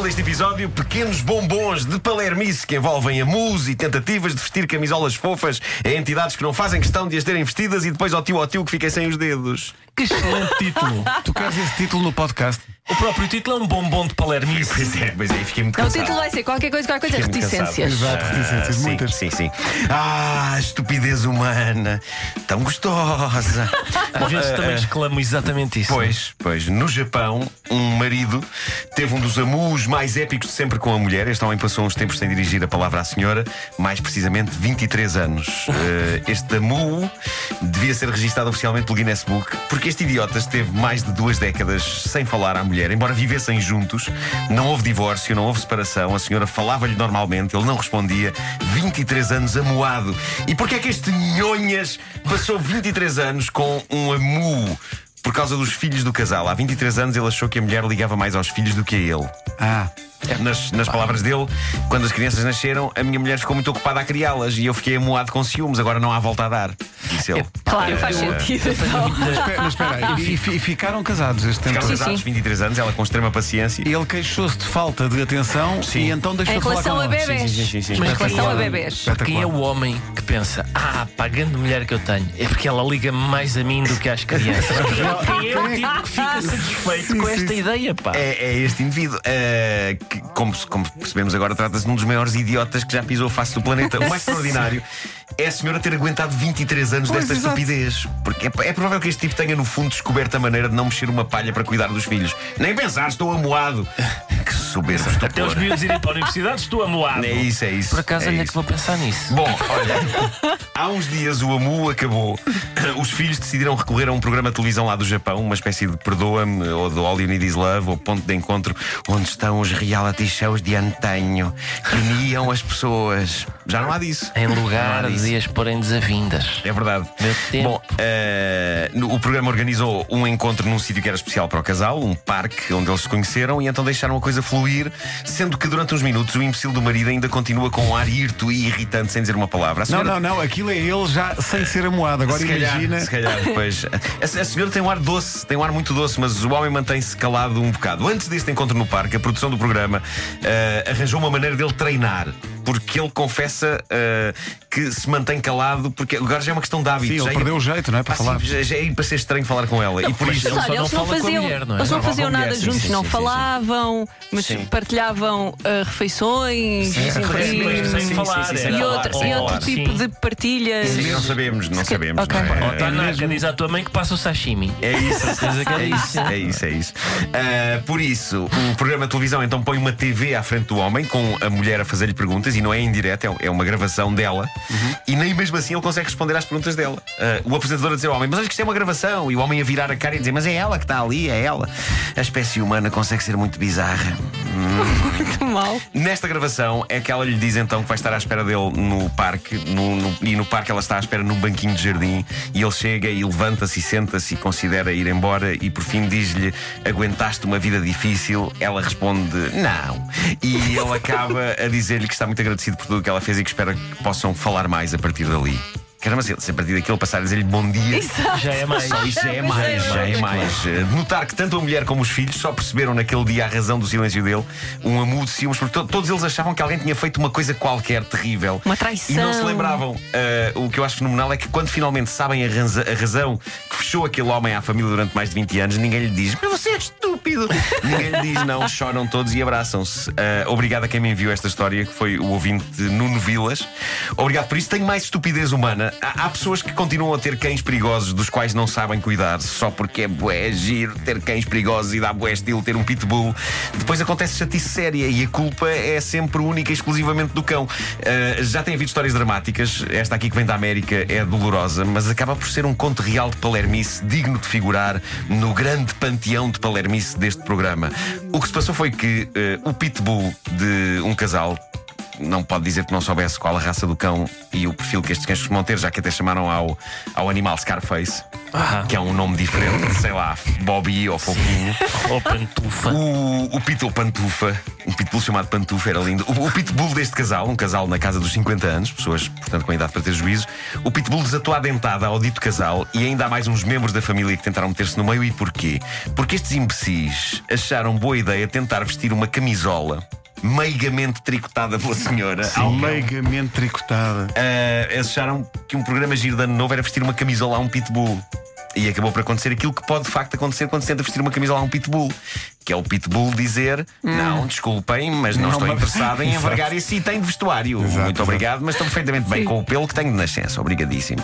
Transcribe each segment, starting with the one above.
Título deste episódio: Pequenos bombons de palermice que envolvem amus e tentativas de vestir camisolas fofas a entidades que não fazem questão de as terem vestidas e depois ao tio ao tio que fiquei sem os dedos. Que excelente título. Tu queres esse título no podcast? O próprio título é um bombom de palermice. Pois é, pois é, fiquei muito Não, o cansado. título vai ser qualquer coisa, qualquer coisa, reticências. cansado. Exato, reticências, sim, muitas. Sim, sim. Ah, estupidez humana, tão gostosa. Às vezes também exclamo exatamente isso. Pois, pois, no Japão, um marido teve um dos amus mais épicos de sempre com a mulher. Este homem passou uns tempos sem dirigir a palavra à senhora, mais precisamente 23 anos. Eh, este amu devia ser registado oficialmente pelo Guinness Book, porque este idiota esteve mais de duas décadas sem falar à mulher, embora vivessem juntos. Não houve divórcio, não houve separação. A senhora falava-lhe normalmente, ele não respondia. 23 anos amuado. E porquê é que este nhonhas passou 23 anos com um amu? Por causa dos filhos do casal. Há 23 anos ele achou que a mulher ligava mais aos filhos do que a ele. Ah, Nas, nas palavras dele, quando as crianças nasceram, a minha mulher ficou muito ocupada a criá-las e eu fiquei amuado com ciúmes, agora não há volta a dar. Disse ele. Claro, faz sentido. então. espera, mas espera aí. E, fi- e ficaram casados este tempo. Ficaram casados, sim. 23 anos, ela com extrema paciência. Ele queixou-se de falta de atenção Sim. e então deixou Em de falar relação com a ela. bebés. Sim, sim, sim, sim. Em Mas relação a quem é- bebés. Quem é o homem que pensa, ah, pá, a grande mulher que eu tenho é porque ela liga mais a mim do que às crianças? Quem é o tipo que fica satisfeito com esta ideia, pá? É, é este indivíduo. eh, que, como, como percebemos agora, trata-se de um dos maiores idiotas que já pisou a face do planeta. O mais extraordinário é a senhora ter aguentado 23 anos Pois, desta exato. estupidez. Porque é, é provável que este tipo tenha, no fundo, descoberto a maneira de não mexer uma palha para cuidar dos filhos. Nem pensar, estou amoado. Que soberbo Até os estupor. miúdos irem para a universidade, estou amoado. É isso, é isso. Por acaso, é olha que vou pensar nisso. Bom, olha, há uns dias o Amu acabou. Os filhos decidiram recorrer a um programa de televisão lá do Japão, uma espécie de Perdoa-me, ou do All You Need Is Love, ou ponto de encontro, onde estão os reality shows de antanho que uniam as pessoas. Já não há disso. Em há lugar disso. de as porem desavindas. É verdade. Meu tempo. Bom, eh, no- o programa organizou um encontro num sítio que era especial para o casal, um parque onde eles se conheceram e então deixaram a coisa fluir, sendo que durante uns minutos o imbecil do marido ainda continua com um ar hirto e irritante sem dizer uma palavra. A Não, senhora- não, não. Aquilo é ele já sem ser amoado. Agora se calhar, imagina. se calhar, pois. A, a senhora tem um ar doce, tem um ar muito doce, mas o homem mantém-se calado um bocado. Antes deste encontro no parque, a produção do programa eh, arranjou uma maneira dele treinar. Porque ele confessa eh, que se mantém calado, porque agora já é uma questão de hábito. Sim, ele já é- perdeu o jeito, não é? Para Ah, sim, falar. já, já é para ser estranho falar com ela. e por isso. ele só não eles não fala com a faziam, mulher, não é? eles não fala faziam a nada mulher, sim, juntos, sim, não sim, sim. falavam, mas Sim. partilhavam ah, refeições Sim, sim, e- sim, sim, sem sim, falar, sim, sim, e, sem outro, tipo sim. de partilhas. Sim, não sabemos, não sabemos. Não é? Oh, Tanaka, diz à tua mãe que passa o sashimi. É isso, é isso, é isso, é isso. Ah, por isso, o programa de televisão então põe uma TV à frente do homem, com a mulher a fazer-lhe perguntas, e não é em direto, é- é uma gravação dela, e nem mesmo assim ele consegue responder às perguntas dela. Ah, o apresentador a dizer ao homem, mas olha que isto é uma gravação, e o homem a virar a cara e dizer, mas é ela que está ali, é ela. A espécie humana consegue ser muito bizarra. Que mal. Nesta gravação é que ela lhe diz então que vai estar à espera dele no parque no- no- e no parque ela está à espera num banquinho de jardim e ele chega e levanta-se e senta-se e considera ir embora e por fim diz-lhe aguentaste uma vida difícil ela responde não e ele acaba a dizer-lhe que está muito agradecido por tudo que ela fez e que espera que possam falar mais a partir dali Caramba, se a partir daquilo passar a dizer-lhe bom dia Exato. Já é mais. só isso já é mais, é, já é mais. Eh, De notar que tanto a mulher como os filhos só perceberam naquele dia a razão do silêncio dele, um amudo de ciúmes, porque to- todos eles achavam que alguém tinha feito uma coisa qualquer terrível. Uma traição. E não se lembravam. Eh, o que eu acho fenomenal é que quando finalmente sabem a, a razão que fechou aquele homem à família durante mais de 20 anos, ninguém lhe diz, mas você é estúpido. ninguém lhe diz, não, choram todos e abraçam-se. Eh, obrigado a quem me enviou esta história, que foi o ouvinte Nuno Vilas. Obrigado por isso. Tenho mais estupidez humana. Há, há pessoas que continuam a ter cães perigosos dos quais não sabem cuidar, só porque é bué giro ter cães perigosos e dá bué estilo ter um pitbull. Depois acontece chatice séria e a culpa é sempre única e exclusivamente do cão. Uh, já tem havido histórias dramáticas. Esta aqui que vem da América é dolorosa, mas acaba por ser um conto real de palermice digno de figurar no grande panteão de palermice deste programa. O que se passou foi que uh, o pitbull de um casal não pode dizer que não soubesse qual a raça do cão e o perfil que estes cães costumam ter, já que até chamaram ao, ao animal Scarface, Ah. que é um nome diferente, sei lá, Bobby ou Fofinho. Ou pantufa. O, o Pitbull Pantufa, um Pitbull chamado Pantufa, era lindo. O, o Pitbull deste casal, um casal na casa dos 50 anos, pessoas, portanto, com idade para ter juízo, o Pitbull desatou a dentada ao dito casal e ainda há mais uns membros da família que tentaram meter-se no meio. E porquê? Porque estes imbecis acharam boa ideia tentar vestir uma camisola meigamente tricotada pela senhora. ao cão. Meigamente tricotada. Eles acharam que um programa giro de ano novo era vestir uma camisola a um pitbull. E acabou por acontecer aquilo que pode de facto acontecer quando se tenta vestir uma camisola a um pitbull. Que é o pitbull dizer: Não, desculpem, mas não, Não, estou mas- interessado em Exato. envergar esse item de vestuário. Exato, Muito exato. obrigado, mas estou perfeitamente bem Sim. com o pelo que tenho de nascença. Obrigadíssimo.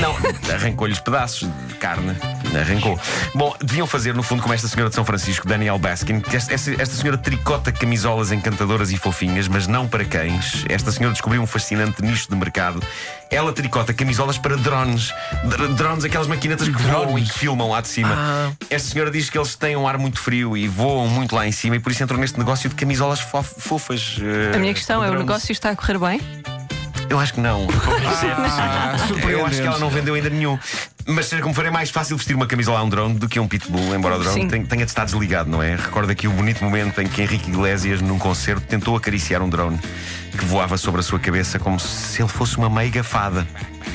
Não, arrancou-lhe os pedaços de carne. Arrancou. Bom, deviam fazer, no fundo, como esta senhora de São Francisco, Daniel Baskin, esta- esta senhora tricota camisolas encantadoras e fofinhas, mas não para cães. Esta senhora descobriu um fascinante nicho de mercado. Ela tricota camisolas para drones. Dr- Drones, aquelas maquinetas que voam e que filmam lá de cima. Ah. Esta senhora diz que eles têm um ar muito frio e voam muito lá em cima e por isso entrou neste negócio de camisolas fof- fofas. eh, A minha questão é: o negócio está a correr bem? Eu acho que não. Ah, Eu acho que ela não vendeu ainda nenhum. Mas seja como for, é mais fácil vestir uma camisola a um drone do que a um pitbull, embora o drone Sim. tenha, tenha de estar desligado, não é? Recorda aqui o bonito momento em que Henrique Iglesias, num concerto, tentou acariciar um drone que voava sobre a sua cabeça como se ele fosse uma meiga fada.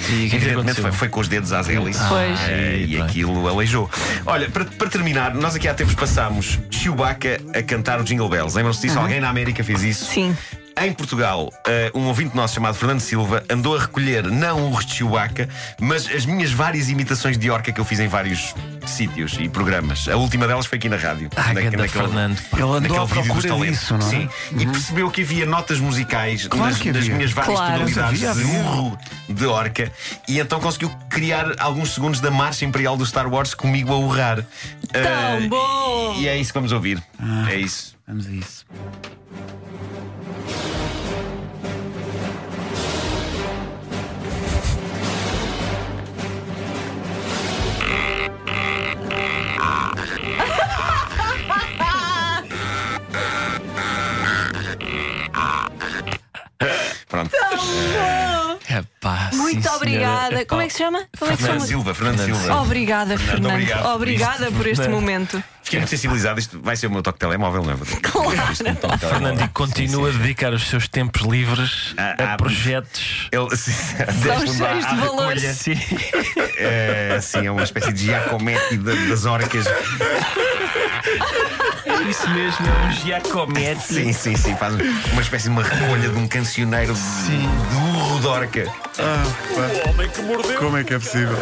E é Evidentemente foi, foi com os dedos às hélices Pois. Eh, e Pronto. aquilo aleijou. Olha, para, para terminar, nós aqui há tempos passámos Chewbacca a cantar o Jingle Bells. Lembram-se disso? Alguém na América fez isso? Sim. Em Portugal, eh, um ouvinte nosso chamado Fernando Silva andou a recolher não o de Chewbacca, mas as minhas várias imitações de orca que eu fiz em vários sítios e programas. A última delas foi aqui na rádio. Ah, na- naquele- Fernando. Ele andou naquele à vídeo dos procura talentos. disso, não é? Sim. E percebeu que havia notas musicais Claro nas, nas minhas várias Claro. tonalidades de havia, havia. urro de orca e então conseguiu criar alguns segundos da marcha imperial do Star Wars comigo a urrar. Eh, bom! E é isso que vamos ouvir. É isso. Vamos a isso. Obrigada. Como é que se chama? Como é que se Fernando chama? Silva, Fernando Fernando Silva. Obrigada, Fernando. obrigado por Obrigada por este Fernando. momento. Fiquei muito sensibilizado. Isto vai ser o meu toque de telemóvel, não é? Isto é um Fernando, e continua a dedicar os seus tempos livres Ah, a ah, projetos. Ele, sim, à- cheios de valores. Sim. É, sim, é uma espécie de Giacometti da- das orcas. Isso mesmo, é um Giacometti. Sim, sim, sim. Faz uma espécie de uma recolha de um cancioneiro de, de urro de orca. Como é que é possível?